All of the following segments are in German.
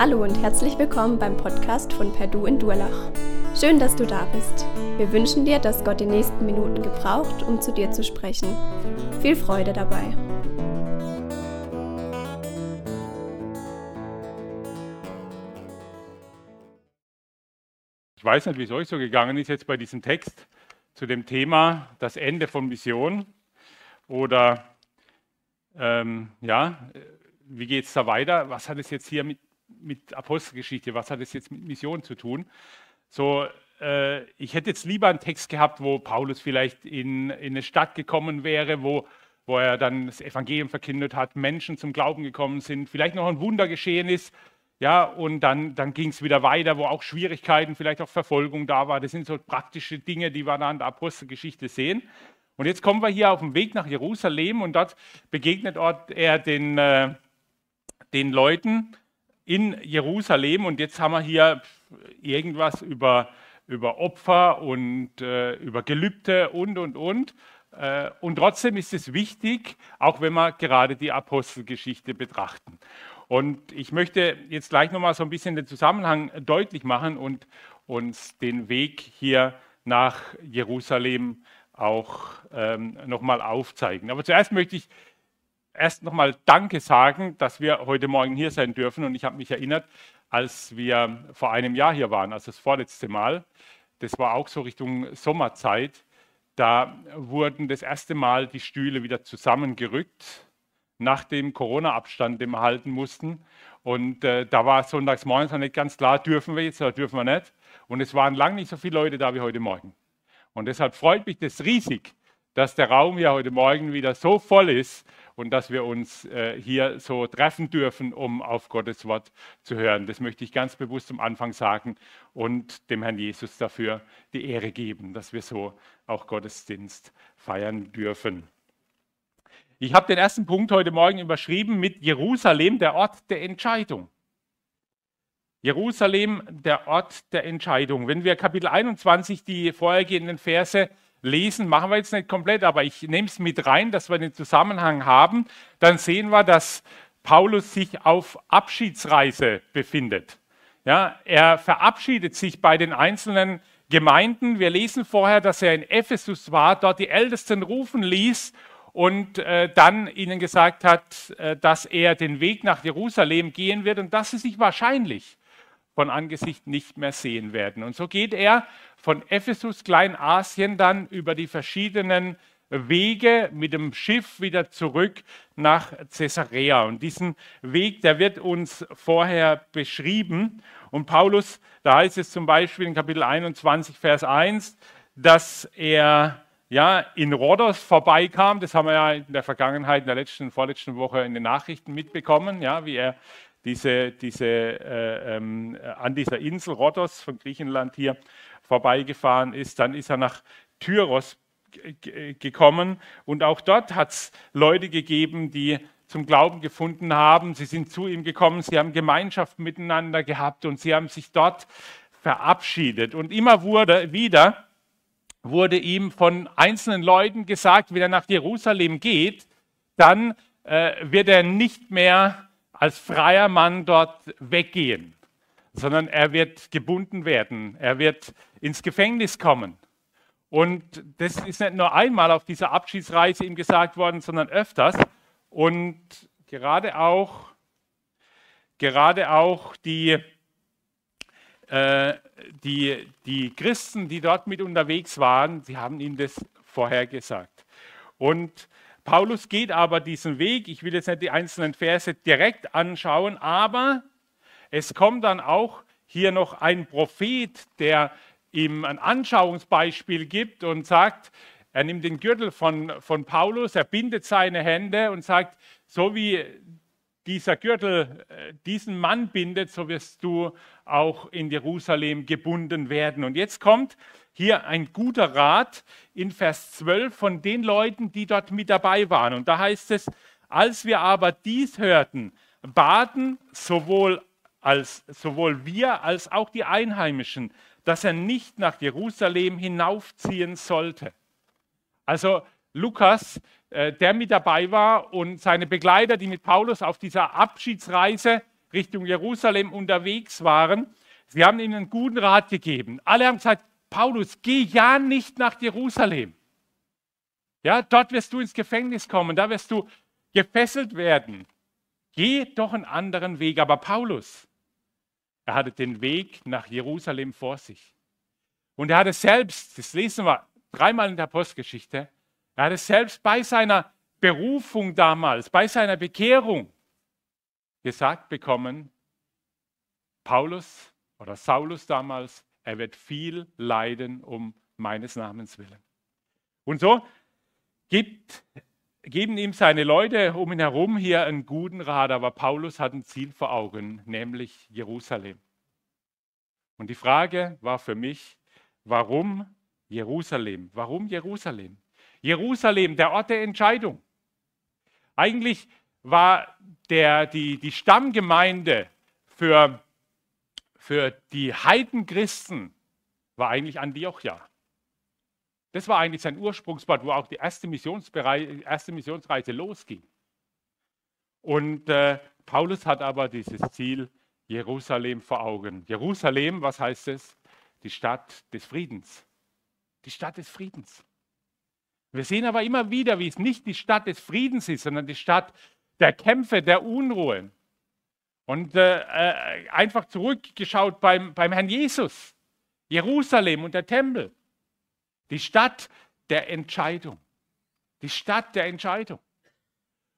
Hallo und herzlich willkommen beim Podcast von Perdu in Durlach. Schön, dass du da bist. Wir wünschen dir, dass Gott die nächsten Minuten gebraucht, um zu dir zu sprechen. Viel Freude dabei. Ich weiß nicht, wie es euch so gegangen ist jetzt bei diesem Text zu dem Thema das Ende von Mission oder ähm, ja, wie geht es da weiter? Was hat es jetzt hier mit, mit Apostelgeschichte, was hat es jetzt mit Mission zu tun? So, äh, ich hätte jetzt lieber einen Text gehabt, wo Paulus vielleicht in, in eine Stadt gekommen wäre, wo, wo er dann das Evangelium verkündet hat, Menschen zum Glauben gekommen sind, vielleicht noch ein Wunder geschehen ist, ja, und dann, dann ging es wieder weiter, wo auch Schwierigkeiten, vielleicht auch Verfolgung da war. Das sind so praktische Dinge, die wir da in der Apostelgeschichte sehen. Und jetzt kommen wir hier auf dem Weg nach Jerusalem und dort begegnet er den, äh, den Leuten in Jerusalem. Und jetzt haben wir hier irgendwas über, über Opfer und äh, über Gelübde und, und, und. Äh, und trotzdem ist es wichtig, auch wenn wir gerade die Apostelgeschichte betrachten. Und ich möchte jetzt gleich nochmal so ein bisschen den Zusammenhang deutlich machen und uns den Weg hier nach Jerusalem auch ähm, nochmal aufzeigen. Aber zuerst möchte ich erst nochmal Danke sagen, dass wir heute Morgen hier sein dürfen. Und ich habe mich erinnert, als wir vor einem Jahr hier waren, also das vorletzte Mal, das war auch so Richtung Sommerzeit, da wurden das erste Mal die Stühle wieder zusammengerückt, nach dem Corona-Abstand, den wir halten mussten. Und äh, da war sonntags morgens noch nicht ganz klar, dürfen wir jetzt oder dürfen wir nicht. Und es waren lang nicht so viele Leute da wie heute Morgen. Und deshalb freut mich das riesig, dass der Raum hier heute Morgen wieder so voll ist und dass wir uns äh, hier so treffen dürfen, um auf Gottes Wort zu hören. Das möchte ich ganz bewusst am Anfang sagen und dem Herrn Jesus dafür die Ehre geben, dass wir so auch Gottesdienst feiern dürfen. Ich habe den ersten Punkt heute Morgen überschrieben mit Jerusalem, der Ort der Entscheidung. Jerusalem, der Ort der Entscheidung. Wenn wir Kapitel 21, die vorhergehenden Verse lesen, machen wir jetzt nicht komplett, aber ich nehme es mit rein, dass wir den Zusammenhang haben, dann sehen wir, dass Paulus sich auf Abschiedsreise befindet. Ja, er verabschiedet sich bei den einzelnen Gemeinden. Wir lesen vorher, dass er in Ephesus war, dort die Ältesten rufen ließ und äh, dann ihnen gesagt hat, äh, dass er den Weg nach Jerusalem gehen wird und dass sie sich wahrscheinlich von Angesicht nicht mehr sehen werden. Und so geht er von Ephesus, Kleinasien, dann über die verschiedenen Wege mit dem Schiff wieder zurück nach Caesarea. Und diesen Weg, der wird uns vorher beschrieben. Und Paulus, da heißt es zum Beispiel in Kapitel 21, Vers 1, dass er ja, in Rhodos vorbeikam. Das haben wir ja in der Vergangenheit, in der letzten, vorletzten Woche in den Nachrichten mitbekommen, ja, wie er diese, diese, äh, ähm, an dieser Insel Rhodos von Griechenland hier vorbeigefahren ist. Dann ist er nach Tyros gekommen und auch dort hat es Leute gegeben, die zum Glauben gefunden haben. Sie sind zu ihm gekommen, sie haben Gemeinschaft miteinander gehabt und sie haben sich dort verabschiedet. Und immer wurde wieder wurde ihm von einzelnen Leuten gesagt, wenn er nach Jerusalem geht, dann äh, wird er nicht mehr als freier Mann dort weggehen, sondern er wird gebunden werden, er wird ins Gefängnis kommen. Und das ist nicht nur einmal auf dieser Abschiedsreise ihm gesagt worden, sondern öfters. Und gerade auch, gerade auch die, äh, die, die Christen, die dort mit unterwegs waren, sie haben ihm das vorher gesagt. Und Paulus geht aber diesen Weg. Ich will jetzt nicht die einzelnen Verse direkt anschauen, aber es kommt dann auch hier noch ein Prophet, der ihm ein Anschauungsbeispiel gibt und sagt, er nimmt den Gürtel von, von Paulus, er bindet seine Hände und sagt, so wie dieser Gürtel äh, diesen Mann bindet, so wirst du auch in Jerusalem gebunden werden. Und jetzt kommt hier ein guter Rat in Vers 12 von den Leuten, die dort mit dabei waren. Und da heißt es, als wir aber dies hörten, baten sowohl, als, sowohl wir als auch die Einheimischen, dass er nicht nach Jerusalem hinaufziehen sollte. Also Lukas, äh, der mit dabei war und seine Begleiter, die mit Paulus auf dieser Abschiedsreise Richtung Jerusalem unterwegs waren, sie haben ihnen einen guten Rat gegeben. Alle haben gesagt, Paulus, geh ja nicht nach Jerusalem. Ja, dort wirst du ins Gefängnis kommen, da wirst du gefesselt werden. Geh doch einen anderen Weg. Aber Paulus, er hatte den Weg nach Jerusalem vor sich. Und er hatte selbst, das lesen wir dreimal in der Postgeschichte, er hatte selbst bei seiner Berufung damals, bei seiner Bekehrung gesagt bekommen, Paulus oder Saulus damals, er wird viel leiden um meines Namens willen. Und so gibt, geben ihm seine Leute um ihn herum hier einen guten Rat, aber Paulus hat ein Ziel vor Augen, nämlich Jerusalem. Und die Frage war für mich, warum Jerusalem? Warum Jerusalem? Jerusalem, der Ort der Entscheidung. Eigentlich war der, die, die Stammgemeinde für, für die Heidenchristen war eigentlich Antiochia. Das war eigentlich sein Ursprungsort, wo auch die erste, erste Missionsreise losging. Und äh, Paulus hat aber dieses Ziel Jerusalem vor Augen. Jerusalem, was heißt es? Die Stadt des Friedens. Die Stadt des Friedens. Wir sehen aber immer wieder, wie es nicht die Stadt des Friedens ist, sondern die Stadt der Kämpfe, der Unruhen. Und äh, äh, einfach zurückgeschaut beim, beim Herrn Jesus. Jerusalem und der Tempel. Die Stadt der Entscheidung. Die Stadt der Entscheidung.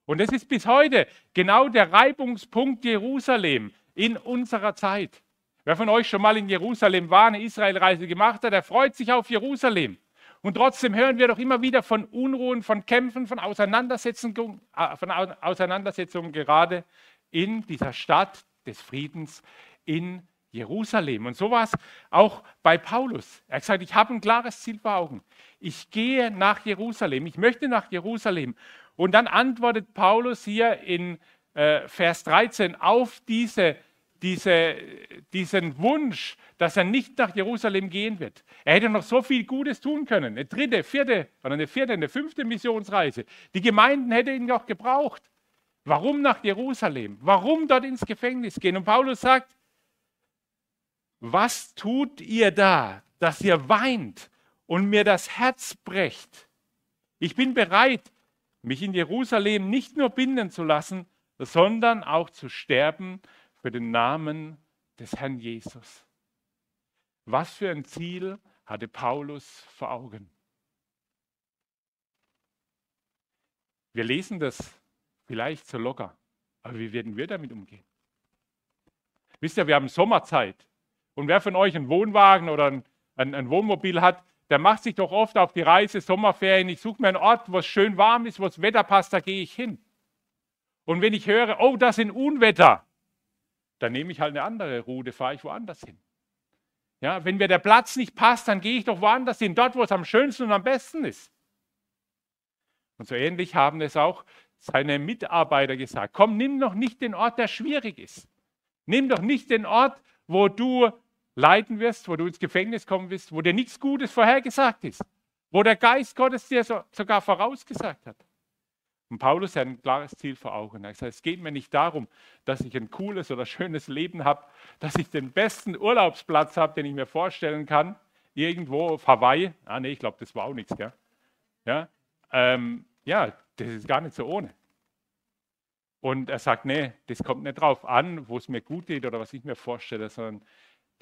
Und das ist bis heute genau der Reibungspunkt Jerusalem in unserer Zeit. Wer von euch schon mal in Jerusalem war, eine Israelreise gemacht hat, der freut sich auf Jerusalem. Und trotzdem hören wir doch immer wieder von Unruhen, von Kämpfen, von Auseinandersetzungen, äh, von Auseinandersetzungen gerade in dieser Stadt des Friedens in Jerusalem. Und so war es auch bei Paulus. Er hat gesagt, ich habe ein klares Ziel vor Augen. Ich gehe nach Jerusalem. Ich möchte nach Jerusalem. Und dann antwortet Paulus hier in äh, Vers 13 auf diese, diese, diesen Wunsch, dass er nicht nach Jerusalem gehen wird. Er hätte noch so viel Gutes tun können. Eine dritte, vierte oder eine vierte, eine fünfte Missionsreise. Die Gemeinden hätten ihn noch gebraucht. Warum nach Jerusalem? Warum dort ins Gefängnis gehen? Und Paulus sagt, was tut ihr da, dass ihr weint und mir das Herz brecht? Ich bin bereit, mich in Jerusalem nicht nur binden zu lassen, sondern auch zu sterben für den Namen des Herrn Jesus. Was für ein Ziel hatte Paulus vor Augen? Wir lesen das vielleicht so locker, aber wie werden wir damit umgehen? Wisst ihr, wir haben Sommerzeit. Und wer von euch einen Wohnwagen oder ein, ein, ein Wohnmobil hat, der macht sich doch oft auf die Reise, Sommerferien. Ich suche mir einen Ort, wo es schön warm ist, wo das Wetter passt, da gehe ich hin. Und wenn ich höre, oh, das sind Unwetter, dann nehme ich halt eine andere Route, fahre ich woanders hin. Ja, wenn mir der Platz nicht passt, dann gehe ich doch woanders hin, dort, wo es am schönsten und am besten ist. Und so ähnlich haben es auch seine Mitarbeiter gesagt. Komm, nimm doch nicht den Ort, der schwierig ist. Nimm doch nicht den Ort, wo du leiden wirst, wo du ins Gefängnis kommen wirst, wo dir nichts Gutes vorhergesagt ist, wo der Geist Gottes dir so, sogar vorausgesagt hat. Und Paulus hat ein klares Ziel vor Augen. Er gesagt, es geht mir nicht darum, dass ich ein cooles oder schönes Leben habe, dass ich den besten Urlaubsplatz habe, den ich mir vorstellen kann, irgendwo auf Hawaii. Ah, nee, ich glaube, das war auch nichts. Gell? Ja, ähm, ja, das ist gar nicht so ohne. Und er sagt, nee, das kommt nicht drauf an, wo es mir gut geht oder was ich mir vorstelle, sondern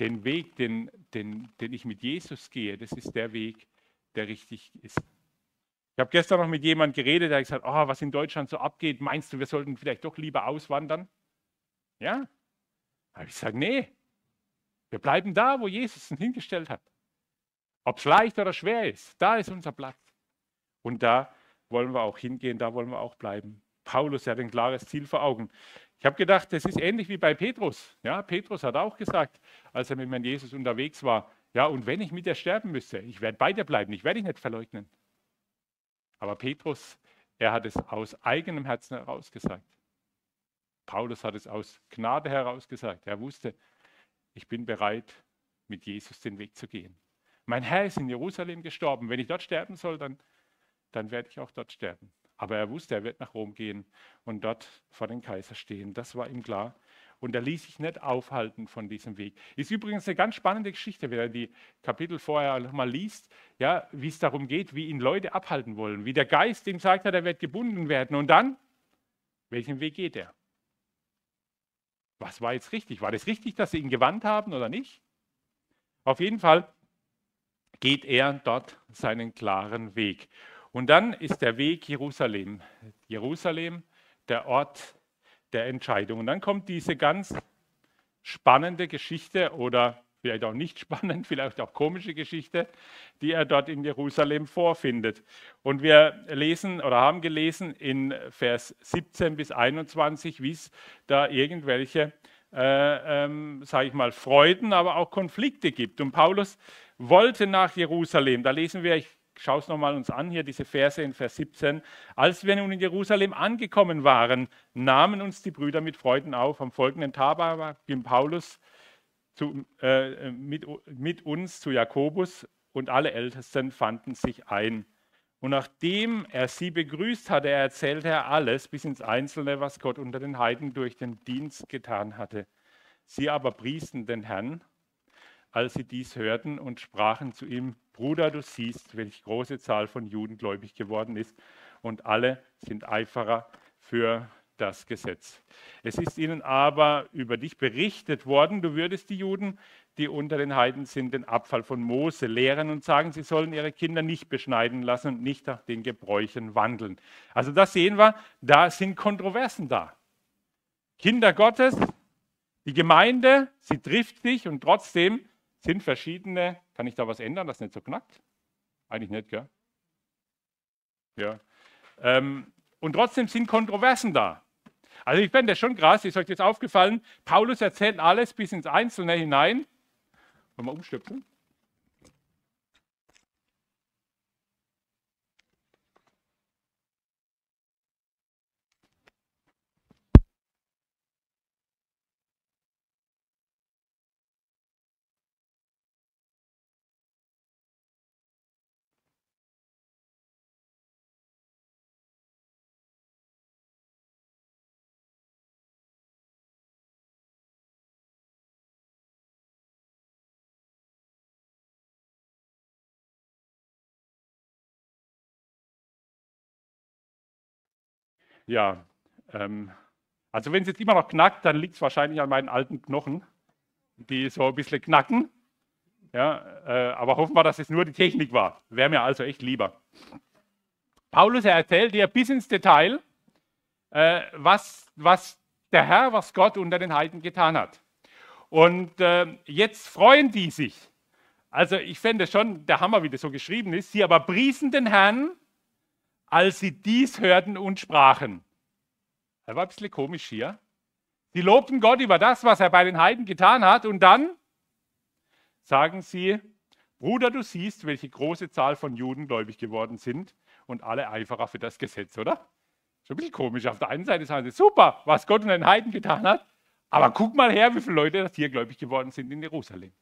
den Weg, den, den, den ich mit Jesus gehe, das ist der Weg, der richtig ist. Ich habe gestern noch mit jemandem geredet, der hat gesagt, oh, was in Deutschland so abgeht, meinst du, wir sollten vielleicht doch lieber auswandern? Ja. Aber ich sage, nee, wir bleiben da, wo Jesus uns hingestellt hat. Ob es leicht oder schwer ist, da ist unser Platz. Und da wollen wir auch hingehen, da wollen wir auch bleiben. Paulus hat ein klares Ziel vor Augen. Ich habe gedacht, das ist ähnlich wie bei Petrus. Ja, Petrus hat auch gesagt, als er mit meinem Jesus unterwegs war, ja, und wenn ich mit dir sterben müsste, ich werde bei dir bleiben, ich werde dich nicht verleugnen. Aber Petrus, er hat es aus eigenem Herzen heraus gesagt. Paulus hat es aus Gnade heraus gesagt. Er wusste, ich bin bereit, mit Jesus den Weg zu gehen. Mein Herr ist in Jerusalem gestorben. Wenn ich dort sterben soll, dann, dann werde ich auch dort sterben. Aber er wusste, er wird nach Rom gehen und dort vor den Kaiser stehen. Das war ihm klar. Und er ließ sich nicht aufhalten von diesem Weg. Ist übrigens eine ganz spannende Geschichte, wenn er die Kapitel vorher nochmal liest, ja, wie es darum geht, wie ihn Leute abhalten wollen, wie der Geist ihm sagt, er wird gebunden werden. Und dann, welchen Weg geht er? Was war jetzt richtig? War das richtig, dass sie ihn gewandt haben oder nicht? Auf jeden Fall geht er dort seinen klaren Weg. Und dann ist der Weg Jerusalem. Jerusalem, der Ort der Entscheidung. Und dann kommt diese ganz spannende Geschichte oder vielleicht auch nicht spannend, vielleicht auch komische Geschichte, die er dort in Jerusalem vorfindet. Und wir lesen oder haben gelesen in Vers 17 bis 21, wie es da irgendwelche, äh, ähm, sage ich mal, Freuden, aber auch Konflikte gibt. Und Paulus wollte nach Jerusalem. Da lesen wir, ich schau es nochmal uns an, hier diese Verse in Vers 17. Als wir nun in Jerusalem angekommen waren, nahmen uns die Brüder mit Freuden auf. Am folgenden Tag ging Paulus zu, äh, mit, mit uns zu Jakobus und alle Ältesten fanden sich ein. Und nachdem er sie begrüßt hatte, erzählte er alles bis ins Einzelne, was Gott unter den Heiden durch den Dienst getan hatte. Sie aber priesen den Herrn als sie dies hörten und sprachen zu ihm, Bruder, du siehst, welche große Zahl von Juden gläubig geworden ist und alle sind Eiferer für das Gesetz. Es ist ihnen aber über dich berichtet worden, du würdest die Juden, die unter den Heiden sind, den Abfall von Mose lehren und sagen, sie sollen ihre Kinder nicht beschneiden lassen und nicht nach den Gebräuchen wandeln. Also das sehen wir, da sind Kontroversen da. Kinder Gottes, die Gemeinde, sie trifft sich und trotzdem sind verschiedene, kann ich da was ändern, das nicht so knackt? Eigentlich nicht, gell? Ja. Ähm, und trotzdem sind Kontroversen da. Also ich finde das schon krass, ist euch das aufgefallen? Paulus erzählt alles bis ins Einzelne hinein. Wollen wir umstöpseln? Ja, ähm, also wenn es jetzt immer noch knackt, dann liegt es wahrscheinlich an meinen alten Knochen, die so ein bisschen knacken. Ja, äh, aber hoffen wir, dass es nur die Technik war. Wäre mir also echt lieber. Paulus er erzählt dir bis ins Detail, äh, was, was der Herr, was Gott unter den Heiden getan hat. Und äh, jetzt freuen die sich. Also ich fände schon der Hammer, wie das so geschrieben ist. Sie aber priesen den Herrn als sie dies hörten und sprachen. Das war ein bisschen komisch hier. Sie lobten Gott über das, was er bei den Heiden getan hat, und dann sagen sie, Bruder, du siehst, welche große Zahl von Juden gläubig geworden sind und alle Eiferer für das Gesetz, oder? Schon ein bisschen komisch. Auf der einen Seite sagen sie, super, was Gott und den Heiden getan hat, aber guck mal her, wie viele Leute das hier gläubig geworden sind in Jerusalem.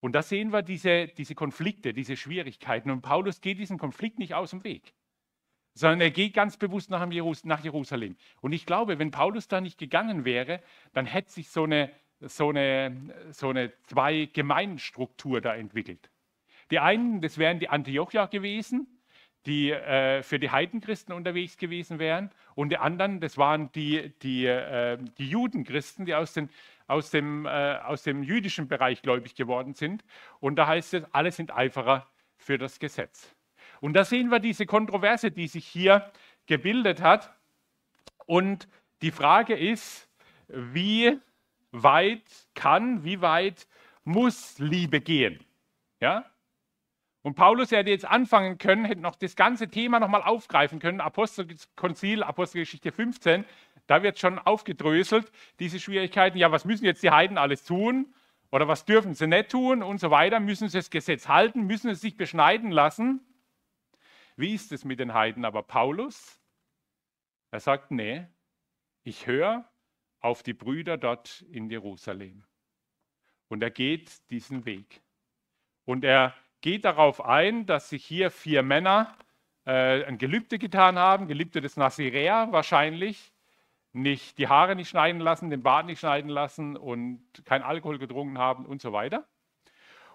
Und da sehen wir diese, diese Konflikte, diese Schwierigkeiten. Und Paulus geht diesen Konflikt nicht aus dem Weg, sondern er geht ganz bewusst nach Jerusalem. Und ich glaube, wenn Paulus da nicht gegangen wäre, dann hätte sich so eine, so eine, so eine Zwei-Gemeindenstruktur da entwickelt. Die einen, das wären die Antiochier gewesen, die äh, für die Heidenchristen unterwegs gewesen wären. Und die anderen, das waren die, die, äh, die Judenchristen, die aus, den, aus, dem, äh, aus dem jüdischen Bereich gläubig geworden sind. Und da heißt es, alle sind Eiferer für das Gesetz. Und da sehen wir diese Kontroverse, die sich hier gebildet hat. Und die Frage ist, wie weit kann, wie weit muss Liebe gehen? Ja? Und Paulus hätte jetzt anfangen können, hätte noch das ganze Thema nochmal aufgreifen können, Apostelkonzil, Apostelgeschichte 15, da wird schon aufgedröselt, diese Schwierigkeiten, ja, was müssen jetzt die Heiden alles tun? Oder was dürfen sie nicht tun und so weiter? Müssen sie das Gesetz halten? Müssen sie sich beschneiden lassen? Wie ist es mit den Heiden? Aber Paulus, er sagt, nee, ich höre auf die Brüder dort in Jerusalem. Und er geht diesen Weg. Und er geht darauf ein, dass sich hier vier Männer äh, ein Gelübde getan haben, Gelübde des Nazirea wahrscheinlich, nicht die Haare nicht schneiden lassen, den Bart nicht schneiden lassen und kein Alkohol getrunken haben und so weiter.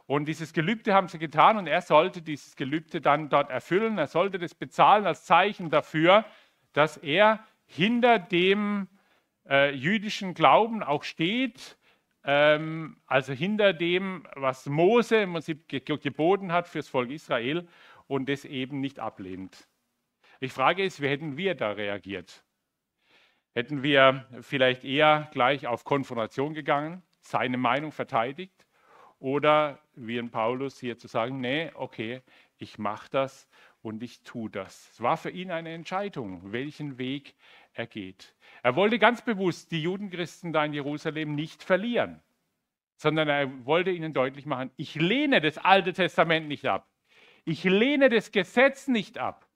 Und dieses Gelübde haben sie getan und er sollte dieses Gelübde dann dort erfüllen. Er sollte das bezahlen als Zeichen dafür, dass er hinter dem äh, jüdischen Glauben auch steht, ähm, also hinter dem, was Mose im Prinzip geboten hat fürs Volk Israel und das eben nicht ablehnt. Ich frage es, wie hätten wir da reagiert? Hätten wir vielleicht eher gleich auf Konfrontation gegangen, seine Meinung verteidigt oder wie in Paulus hier zu sagen, nee, okay, ich mache das und ich tue das. Es war für ihn eine Entscheidung, welchen Weg er geht. Er wollte ganz bewusst die Judenchristen da in Jerusalem nicht verlieren, sondern er wollte ihnen deutlich machen, ich lehne das Alte Testament nicht ab. Ich lehne das Gesetz nicht ab,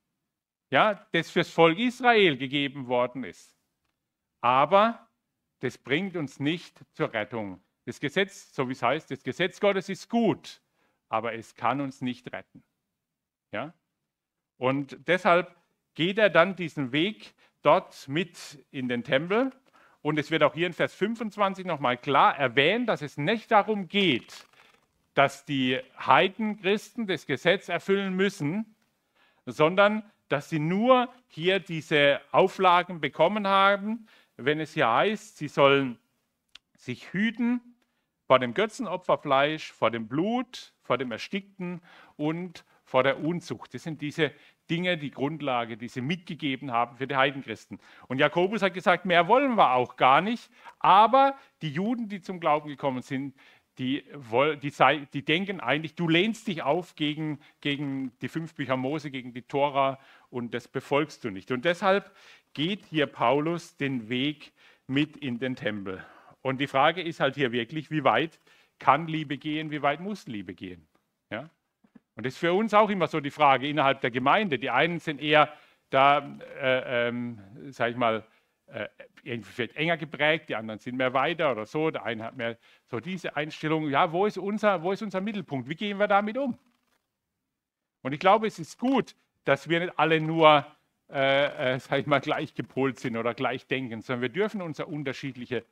ja, das fürs Volk Israel gegeben worden ist. Aber das bringt uns nicht zur Rettung. Das Gesetz, so wie es heißt, das Gesetz Gottes ist gut, aber es kann uns nicht retten. Ja? Und deshalb geht er dann diesen Weg dort mit in den Tempel. Und es wird auch hier in Vers 25 nochmal klar erwähnt, dass es nicht darum geht, dass die Heidenchristen das Gesetz erfüllen müssen, sondern dass sie nur hier diese Auflagen bekommen haben, wenn es hier heißt, sie sollen sich hüten vor dem Götzenopferfleisch, vor dem Blut, vor dem Erstickten und vor der Unzucht. Das sind diese Dinge, die Grundlage, die sie mitgegeben haben für die Heidenchristen. Und Jakobus hat gesagt, mehr wollen wir auch gar nicht, aber die Juden, die zum Glauben gekommen sind, die, die, die, denken eigentlich, du lehnst dich auf gegen, gegen die fünf Bücher Mose, gegen die Tora und das befolgst du nicht. Und deshalb geht hier Paulus den Weg mit in den Tempel. Und die Frage ist halt hier wirklich, wie weit kann Liebe gehen, wie weit muss Liebe gehen? Ja? Und das ist für uns auch immer so die Frage innerhalb der Gemeinde. Die einen sind eher da, äh, ähm, sag ich mal, äh, vielleicht enger geprägt, die anderen sind mehr weiter oder so. Der eine hat mehr so diese Einstellung, ja, wo ist unser, wo ist unser Mittelpunkt? Wie gehen wir damit um? Und ich glaube, es ist gut, dass wir nicht alle nur, äh, äh, ich mal, gleich gepolt sind oder gleich denken, sondern wir dürfen unsere unterschiedliche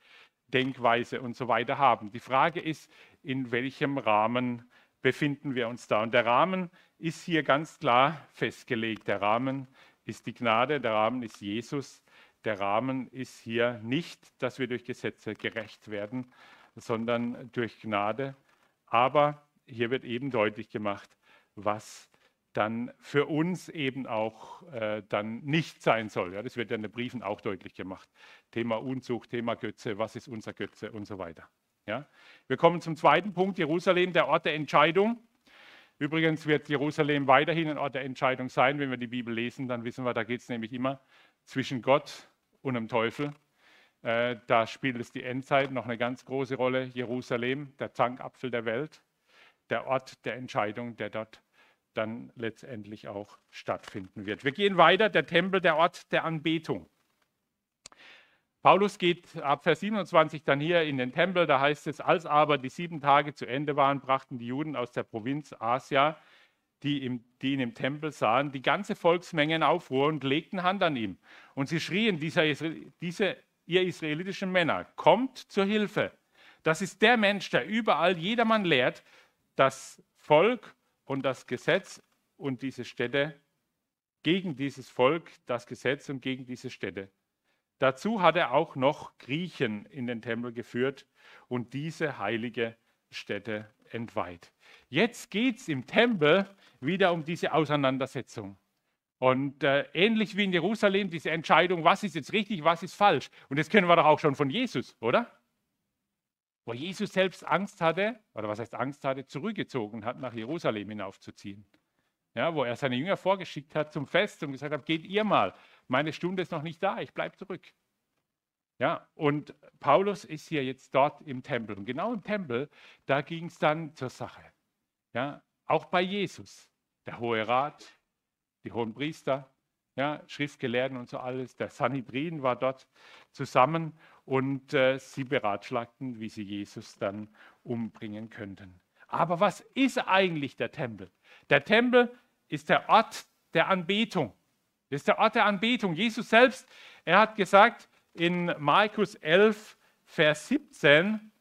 Denkweise und so weiter haben. Die Frage ist, in welchem Rahmen befinden wir uns da? Und der Rahmen ist hier ganz klar festgelegt. Der Rahmen ist die Gnade, der Rahmen ist Jesus. Der Rahmen ist hier nicht, dass wir durch Gesetze gerecht werden, sondern durch Gnade. Aber hier wird eben deutlich gemacht, was dann für uns eben auch äh, dann nicht sein soll. Ja, das wird ja in den Briefen auch deutlich gemacht. Thema Unzucht, Thema Götze, was ist unser Götze und so weiter. Ja? Wir kommen zum zweiten Punkt, Jerusalem, der Ort der Entscheidung. Übrigens wird Jerusalem weiterhin ein Ort der Entscheidung sein. Wenn wir die Bibel lesen, dann wissen wir, da geht es nämlich immer zwischen Gott und dem Teufel. Äh, da spielt es die Endzeit noch eine ganz große Rolle. Jerusalem, der Zankapfel der Welt, der Ort der Entscheidung, der dort dann letztendlich auch stattfinden wird. Wir gehen weiter, der Tempel, der Ort der Anbetung. Paulus geht ab Vers 27 dann hier in den Tempel, da heißt es, als aber die sieben Tage zu Ende waren, brachten die Juden aus der Provinz Asia, die, im, die ihn im Tempel sahen, die ganze Volksmenge in Aufruhr und legten Hand an ihm. Und sie schrien, dieser, diese, ihr israelitischen Männer, kommt zur Hilfe. Das ist der Mensch, der überall jedermann lehrt, das Volk und das Gesetz und diese Städte, gegen dieses Volk, das Gesetz und gegen diese Städte. Dazu hat er auch noch Griechen in den Tempel geführt und diese heilige Stätte entweiht. Jetzt geht es im Tempel wieder um diese Auseinandersetzung. Und äh, ähnlich wie in Jerusalem, diese Entscheidung, was ist jetzt richtig, was ist falsch. Und das kennen wir doch auch schon von Jesus, oder? Wo Jesus selbst Angst hatte, oder was heißt Angst hatte, zurückgezogen hat, nach Jerusalem hinaufzuziehen. Ja, wo er seine Jünger vorgeschickt hat zum Fest und gesagt hat, geht ihr mal meine Stunde ist noch nicht da, ich bleibe zurück. Ja, und Paulus ist hier jetzt dort im Tempel. Und genau im Tempel, da ging es dann zur Sache. Ja, auch bei Jesus, der Hohe Rat, die hohen Priester, ja, Schriftgelehrten und so alles, der Sanhedrin war dort zusammen und äh, sie beratschlagten, wie sie Jesus dann umbringen könnten. Aber was ist eigentlich der Tempel? Der Tempel ist der Ort der Anbetung. Das ist der Ort der Anbetung. Jesus selbst, er hat gesagt, in Markus 11, Vers 17,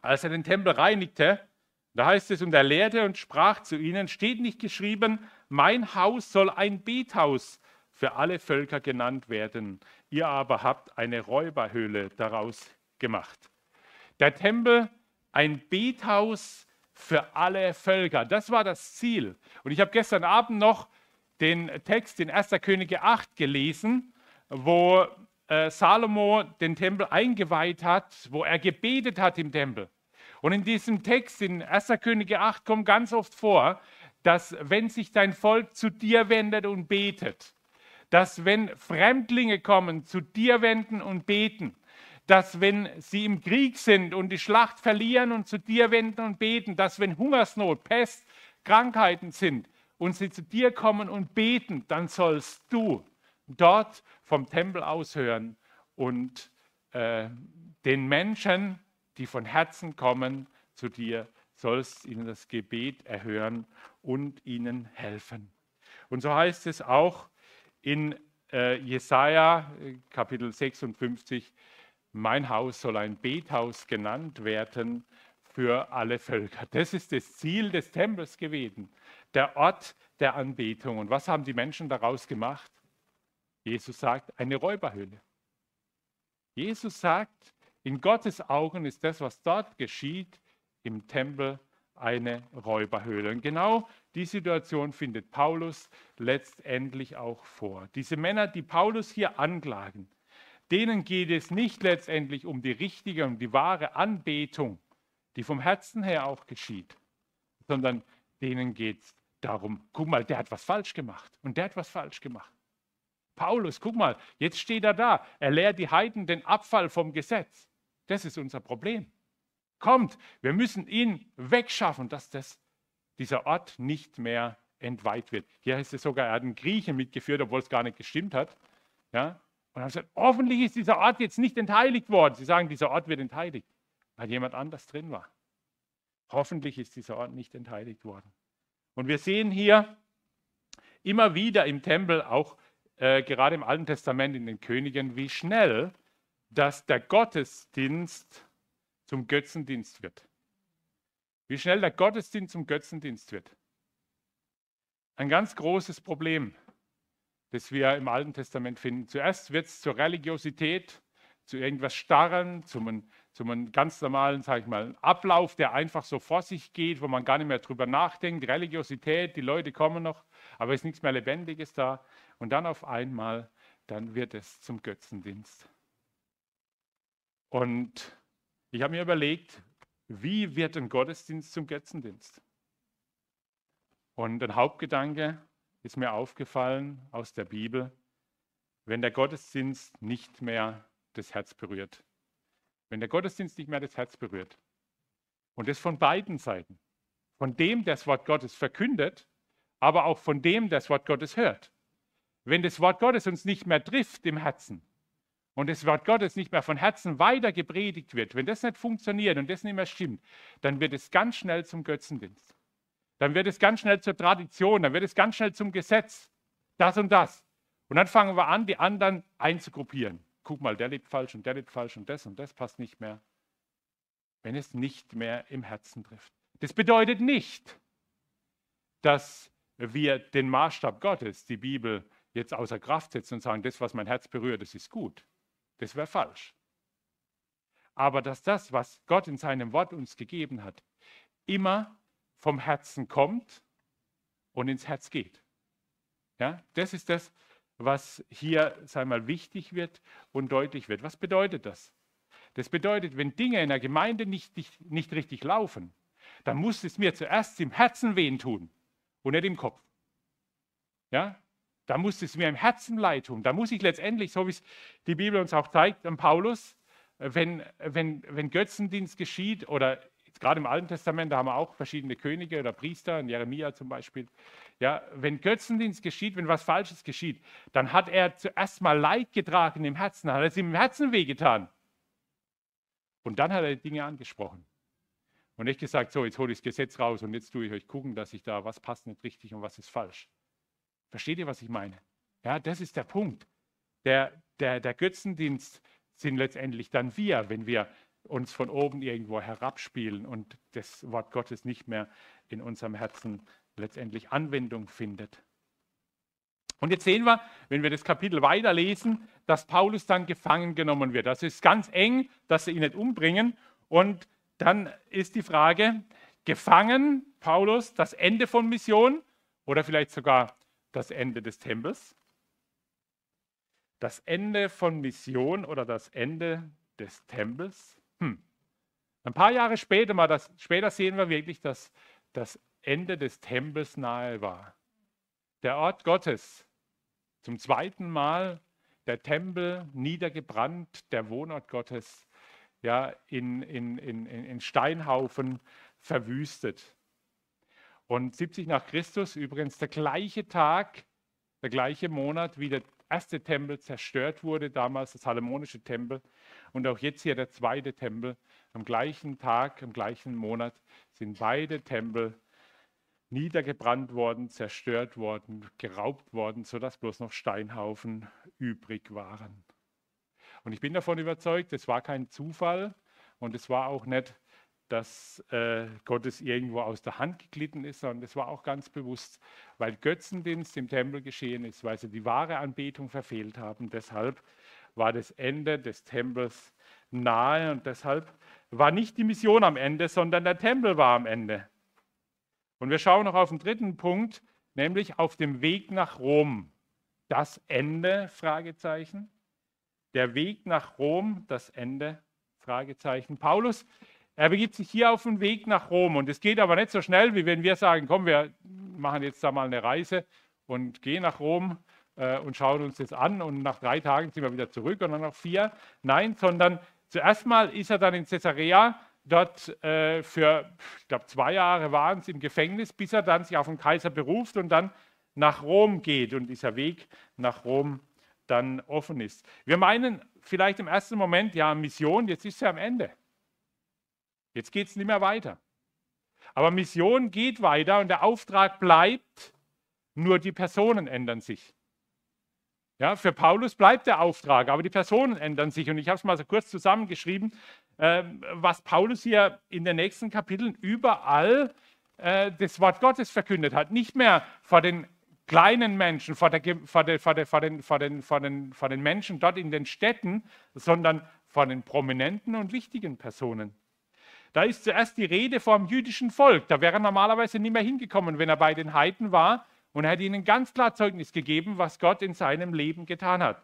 als er den Tempel reinigte, da heißt es, und er lehrte und sprach zu ihnen, steht nicht geschrieben, mein Haus soll ein Bethaus für alle Völker genannt werden. Ihr aber habt eine Räuberhöhle daraus gemacht. Der Tempel, ein Bethaus für alle Völker. Das war das Ziel. Und ich habe gestern Abend noch den Text in 1. Könige 8 gelesen, wo äh, Salomo den Tempel eingeweiht hat, wo er gebetet hat im Tempel. Und in diesem Text in 1. Könige 8 kommt ganz oft vor, dass wenn sich dein Volk zu dir wendet und betet, dass wenn Fremdlinge kommen, zu dir wenden und beten, dass wenn sie im Krieg sind und die Schlacht verlieren und zu dir wenden und beten, dass wenn Hungersnot, Pest, Krankheiten sind und sie zu dir kommen und beten, dann sollst du dort vom Tempel aus hören und äh, den Menschen, die von Herzen kommen zu dir, sollst ihnen das Gebet erhören und ihnen helfen. Und so heißt es auch in äh, Jesaja äh, Kapitel 56, mein Haus soll ein Bethaus genannt werden für alle Völker. Das ist das Ziel des Tempels gewesen, der Ort der Anbetung. Und was haben die Menschen daraus gemacht? Jesus sagt, eine Räuberhöhle. Jesus sagt, in Gottes Augen ist das, was dort geschieht, im Tempel eine Räuberhöhle. Und genau die Situation findet Paulus letztendlich auch vor. Diese Männer, die Paulus hier anklagen, denen geht es nicht letztendlich um die richtige und die wahre Anbetung, die vom Herzen her auch geschieht, sondern denen geht es darum, guck mal, der hat was falsch gemacht und der hat was falsch gemacht. Paulus, guck mal, jetzt steht er da. Er lehrt die Heiden den Abfall vom Gesetz. Das ist unser Problem. Kommt, wir müssen ihn wegschaffen, dass das, dieser Ort nicht mehr entweiht wird. Hier heißt es sogar, er hat einen Griechen mitgeführt, obwohl es gar nicht gestimmt hat. Ja? Und haben gesagt, hoffentlich ist dieser Ort jetzt nicht entheiligt worden. Sie sagen, dieser Ort wird entheiligt, weil jemand anders drin war. Hoffentlich ist dieser Ort nicht entheiligt worden. Und wir sehen hier immer wieder im Tempel, auch äh, gerade im Alten Testament in den Königen, wie schnell dass der Gottesdienst zum Götzendienst wird. Wie schnell der Gottesdienst zum Götzendienst wird. Ein ganz großes Problem das wir im Alten Testament finden. Zuerst wird es zur Religiosität, zu irgendwas Starren, zum, zum ganz normalen, sage ich mal, Ablauf, der einfach so vor sich geht, wo man gar nicht mehr drüber nachdenkt. Religiosität, die Leute kommen noch, aber es ist nichts mehr Lebendiges da. Und dann auf einmal, dann wird es zum Götzendienst. Und ich habe mir überlegt, wie wird ein Gottesdienst zum Götzendienst? Und ein Hauptgedanke, ist mir aufgefallen aus der Bibel, wenn der Gottesdienst nicht mehr das Herz berührt. Wenn der Gottesdienst nicht mehr das Herz berührt. Und das von beiden Seiten. Von dem, der das Wort Gottes verkündet, aber auch von dem, der das Wort Gottes hört. Wenn das Wort Gottes uns nicht mehr trifft im Herzen und das Wort Gottes nicht mehr von Herzen weiter gepredigt wird, wenn das nicht funktioniert und das nicht mehr stimmt, dann wird es ganz schnell zum Götzendienst dann wird es ganz schnell zur Tradition, dann wird es ganz schnell zum Gesetz. Das und das. Und dann fangen wir an, die anderen einzugruppieren. Guck mal, der lebt falsch und der lebt falsch und das und das passt nicht mehr. Wenn es nicht mehr im Herzen trifft. Das bedeutet nicht, dass wir den Maßstab Gottes, die Bibel, jetzt außer Kraft setzen und sagen, das, was mein Herz berührt, das ist gut. Das wäre falsch. Aber dass das, was Gott in seinem Wort uns gegeben hat, immer vom Herzen kommt und ins Herz geht. Ja, das ist das, was hier sei mal wichtig wird und deutlich wird. Was bedeutet das? Das bedeutet, wenn Dinge in der Gemeinde nicht, nicht, nicht richtig laufen, dann muss es mir zuerst im Herzen wehen tun und nicht im Kopf. Ja? Da muss es mir im Herzen leid tun. Da muss ich letztendlich, so wie es die Bibel uns auch zeigt, an Paulus, wenn, wenn, wenn Götzendienst geschieht oder gerade im Alten Testament, da haben wir auch verschiedene Könige oder Priester, in Jeremia zum Beispiel. Ja, wenn Götzendienst geschieht, wenn was Falsches geschieht, dann hat er zuerst mal Leid getragen im Herzen, hat es im Herzen wehgetan. Und dann hat er die Dinge angesprochen. Und nicht gesagt, so, jetzt hole ich das Gesetz raus und jetzt tue ich euch gucken, dass ich da, was passt nicht richtig und was ist falsch. Versteht ihr, was ich meine? Ja, das ist der Punkt. Der, der, der Götzendienst sind letztendlich dann wir, wenn wir uns von oben irgendwo herabspielen und das Wort Gottes nicht mehr in unserem Herzen letztendlich Anwendung findet. Und jetzt sehen wir, wenn wir das Kapitel weiterlesen, dass Paulus dann gefangen genommen wird. Das ist ganz eng, dass sie ihn nicht umbringen. Und dann ist die Frage, gefangen, Paulus, das Ende von Mission oder vielleicht sogar das Ende des Tempels? Das Ende von Mission oder das Ende des Tempels? Hm. Ein paar Jahre später, mal das, später sehen wir wirklich, dass das Ende des Tempels nahe war. Der Ort Gottes, zum zweiten Mal der Tempel niedergebrannt, der Wohnort Gottes ja, in, in, in, in Steinhaufen verwüstet. Und 70 nach Christus, übrigens der gleiche Tag, der gleiche Monat, wie der erste Tempel zerstört wurde, damals der Salomonische Tempel. Und auch jetzt hier der zweite Tempel. Am gleichen Tag, im gleichen Monat sind beide Tempel niedergebrannt worden, zerstört worden, geraubt worden, sodass bloß noch Steinhaufen übrig waren. Und ich bin davon überzeugt, es war kein Zufall und es war auch nicht, dass äh, Gott es irgendwo aus der Hand geglitten ist, sondern es war auch ganz bewusst, weil Götzendienst im Tempel geschehen ist, weil sie die wahre Anbetung verfehlt haben. Deshalb war das Ende des Tempels nahe und deshalb war nicht die Mission am Ende, sondern der Tempel war am Ende. Und wir schauen noch auf den dritten Punkt, nämlich auf dem Weg nach Rom. Das Ende? Fragezeichen. Der Weg nach Rom, das Ende? Fragezeichen. Paulus, er begibt sich hier auf den Weg nach Rom und es geht aber nicht so schnell, wie wenn wir sagen, komm, wir machen jetzt da mal eine Reise und gehen nach Rom äh, und schauen uns das an und nach drei Tagen sind wir wieder zurück und dann noch vier. Nein, sondern zuerst mal ist er dann in Caesarea dort äh, für, ich glaube, zwei Jahre waren es im Gefängnis, bis er dann sich auf den Kaiser beruft und dann nach Rom geht und dieser Weg nach Rom dann offen ist. Wir meinen vielleicht im ersten Moment, ja, Mission, jetzt ist sie am Ende. Jetzt geht es nicht mehr weiter. Aber Mission geht weiter und der Auftrag bleibt, nur die Personen ändern sich. Ja, für Paulus bleibt der Auftrag, aber die Personen ändern sich. Und ich habe es mal so kurz zusammengeschrieben, äh, was Paulus hier in den nächsten Kapiteln überall äh, das Wort Gottes verkündet hat. Nicht mehr vor den kleinen Menschen, vor, vor den Menschen dort in den Städten, sondern vor den prominenten und wichtigen Personen. Da ist zuerst die Rede vom jüdischen Volk. Da wäre er normalerweise nicht mehr hingekommen, wenn er bei den Heiden war und er hat ihnen ganz klar Zeugnis gegeben, was Gott in seinem Leben getan hat.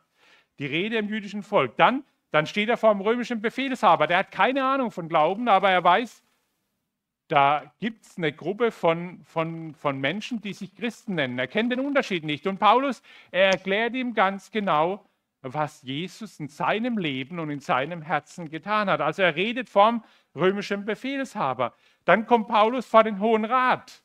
Die Rede im jüdischen Volk. Dann, dann steht er vor dem römischen Befehlshaber. Der hat keine Ahnung von Glauben, aber er weiß, da gibt es eine Gruppe von, von, von Menschen, die sich Christen nennen. Er kennt den Unterschied nicht. Und Paulus, er erklärt ihm ganz genau, was Jesus in seinem Leben und in seinem Herzen getan hat. Also er redet vom römischen Befehlshaber. Dann kommt Paulus vor den Hohen Rat.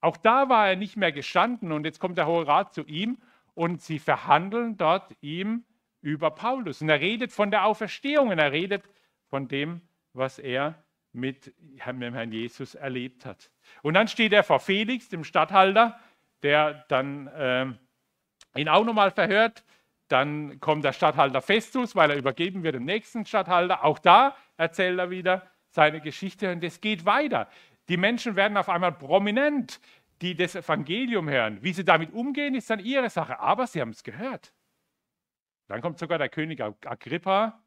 Auch da war er nicht mehr gestanden und jetzt kommt der Hohe Rat zu ihm und sie verhandeln dort ihm über Paulus. Und er redet von der Auferstehung und er redet von dem, was er mit dem Herrn Jesus erlebt hat. Und dann steht er vor Felix, dem Statthalter, der dann äh, ihn auch nochmal verhört. Dann kommt der Statthalter Festus, weil er übergeben wird dem nächsten Statthalter. Auch da erzählt er wieder seine Geschichte und es geht weiter. Die Menschen werden auf einmal prominent, die das Evangelium hören. Wie sie damit umgehen, ist dann ihre Sache. Aber sie haben es gehört. Dann kommt sogar der König Agrippa,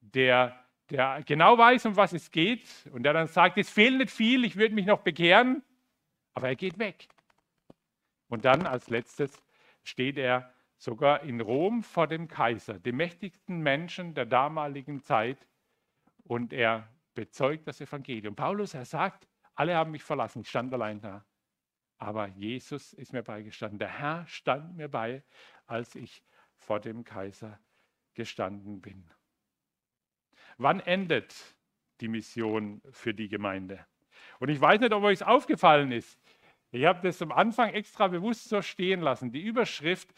der, der genau weiß, um was es geht und der dann sagt, es fehlt nicht viel, ich würde mich noch bekehren, aber er geht weg. Und dann als letztes steht er sogar in Rom vor dem Kaiser, dem mächtigsten Menschen der damaligen Zeit, und er bezeugt das Evangelium. Paulus, er sagt, alle haben mich verlassen, ich stand allein da. Aber Jesus ist mir beigestanden. Der Herr stand mir bei, als ich vor dem Kaiser gestanden bin. Wann endet die Mission für die Gemeinde? Und ich weiß nicht, ob euch es aufgefallen ist. Ich habe das am Anfang extra bewusst so stehen lassen. Die Überschrift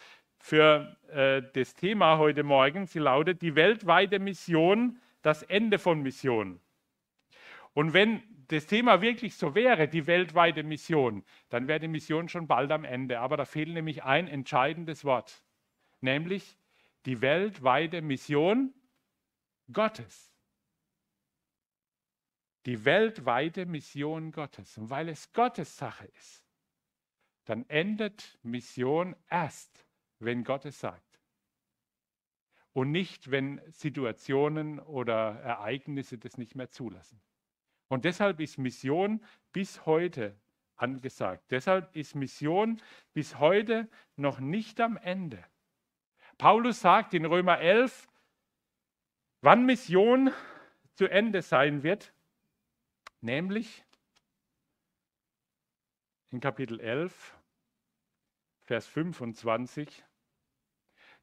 für äh, das Thema heute Morgen, sie lautet die weltweite Mission, das Ende von Mission. Und wenn das Thema wirklich so wäre, die weltweite Mission, dann wäre die Mission schon bald am Ende. Aber da fehlt nämlich ein entscheidendes Wort, nämlich die weltweite Mission Gottes. Die weltweite Mission Gottes. Und weil es Gottes Sache ist, dann endet Mission erst, wenn Gott es sagt. Und nicht, wenn Situationen oder Ereignisse das nicht mehr zulassen. Und deshalb ist Mission bis heute angesagt. Deshalb ist Mission bis heute noch nicht am Ende. Paulus sagt in Römer 11, wann Mission zu Ende sein wird, nämlich in Kapitel 11, Vers 25,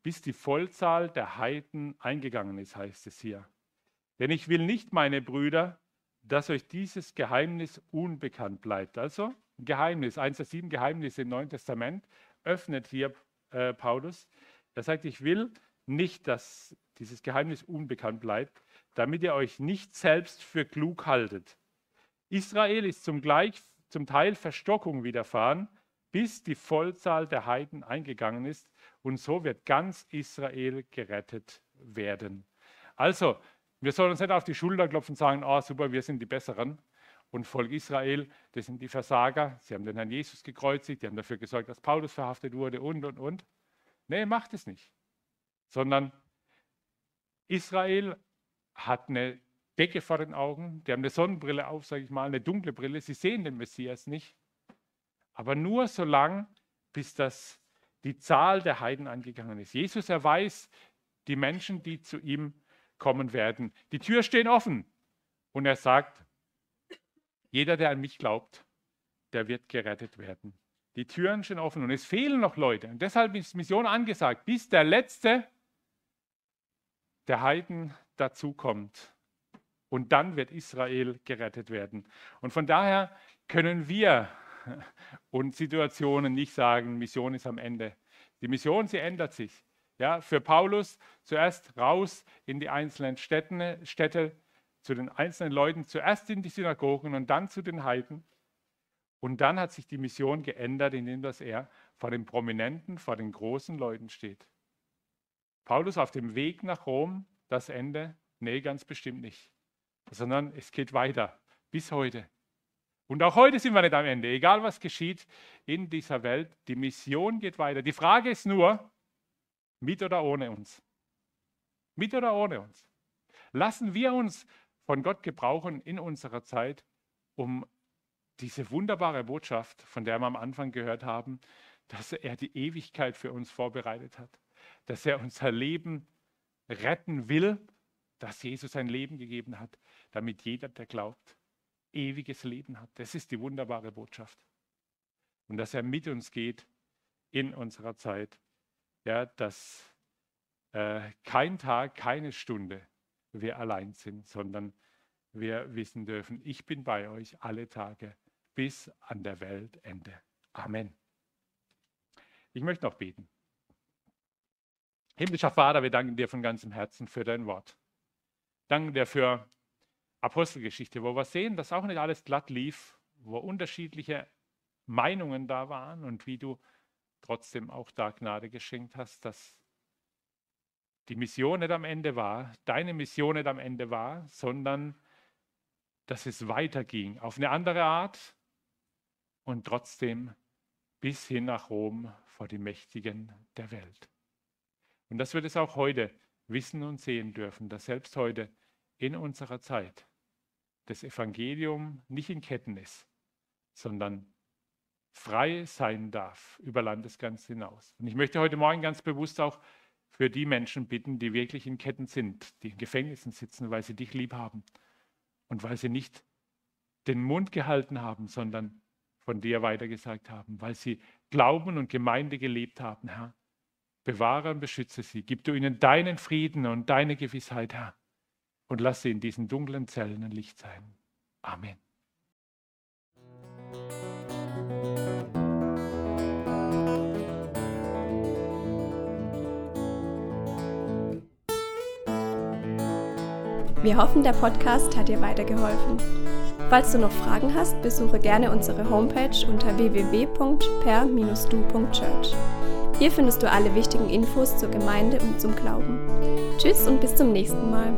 bis die Vollzahl der Heiden eingegangen ist, heißt es hier. Denn ich will nicht, meine Brüder, dass euch dieses Geheimnis unbekannt bleibt. Also Geheimnis, eins der sieben Geheimnisse im Neuen Testament, öffnet hier äh, Paulus. Er sagt, ich will nicht, dass dieses Geheimnis unbekannt bleibt, damit ihr euch nicht selbst für klug haltet. Israel ist zum, gleich, zum Teil Verstockung widerfahren, bis die Vollzahl der Heiden eingegangen ist. Und so wird ganz Israel gerettet werden. Also, wir sollen uns nicht auf die Schulter klopfen und sagen, oh super, wir sind die Besseren. Und Volk Israel, das sind die Versager. Sie haben den Herrn Jesus gekreuzigt, die haben dafür gesorgt, dass Paulus verhaftet wurde und, und, und. Nee, macht es nicht. Sondern Israel hat eine Decke vor den Augen, die haben eine Sonnenbrille auf, sage ich mal, eine dunkle Brille. Sie sehen den Messias nicht. Aber nur so lange, bis das die Zahl der Heiden angegangen ist. Jesus, er weiß die Menschen, die zu ihm kommen werden. Die Tür stehen offen. Und er sagt, jeder, der an mich glaubt, der wird gerettet werden. Die Türen stehen offen und es fehlen noch Leute. Und deshalb ist Mission angesagt, bis der Letzte der Heiden dazukommt. Und dann wird Israel gerettet werden. Und von daher können wir und Situationen nicht sagen, Mission ist am Ende. Die Mission, sie ändert sich. Ja, für Paulus zuerst raus in die einzelnen Städte, Städte, zu den einzelnen Leuten, zuerst in die Synagogen und dann zu den Heiden. Und dann hat sich die Mission geändert, indem dass er vor den Prominenten, vor den großen Leuten steht. Paulus auf dem Weg nach Rom, das Ende? Nee, ganz bestimmt nicht. Sondern es geht weiter, bis heute. Und auch heute sind wir nicht am Ende, egal was geschieht in dieser Welt. Die Mission geht weiter. Die Frage ist nur, mit oder ohne uns? Mit oder ohne uns? Lassen wir uns von Gott gebrauchen in unserer Zeit, um diese wunderbare Botschaft, von der wir am Anfang gehört haben, dass er die Ewigkeit für uns vorbereitet hat, dass er unser Leben retten will, dass Jesus sein Leben gegeben hat, damit jeder, der glaubt, ewiges Leben hat. Das ist die wunderbare Botschaft. Und dass er mit uns geht in unserer Zeit ja, dass äh, kein Tag, keine Stunde wir allein sind, sondern wir wissen dürfen, ich bin bei euch alle Tage bis an der Weltende. Amen. Ich möchte noch beten. Himmlischer Vater, wir danken dir von ganzem Herzen für dein Wort. Danken dir für Apostelgeschichte, wo wir sehen, dass auch nicht alles glatt lief, wo unterschiedliche Meinungen da waren und wie du trotzdem auch da Gnade geschenkt hast, dass die Mission nicht am Ende war, deine Mission nicht am Ende war, sondern dass es weiterging auf eine andere Art und trotzdem bis hin nach Rom vor die Mächtigen der Welt. Und dass wir das auch heute wissen und sehen dürfen, dass selbst heute in unserer Zeit das Evangelium nicht in Ketten ist, sondern frei sein darf über Landesgrenzen hinaus. Und ich möchte heute Morgen ganz bewusst auch für die Menschen bitten, die wirklich in Ketten sind, die in Gefängnissen sitzen, weil sie dich lieb haben und weil sie nicht den Mund gehalten haben, sondern von dir weitergesagt haben, weil sie Glauben und Gemeinde gelebt haben, Herr. Bewahre und beschütze sie. Gib du ihnen deinen Frieden und deine Gewissheit, Herr. Und lass sie in diesen dunklen Zellen ein Licht sein. Amen. Wir hoffen, der Podcast hat dir weitergeholfen. Falls du noch Fragen hast, besuche gerne unsere Homepage unter www.per-du.church. Hier findest du alle wichtigen Infos zur Gemeinde und zum Glauben. Tschüss und bis zum nächsten Mal.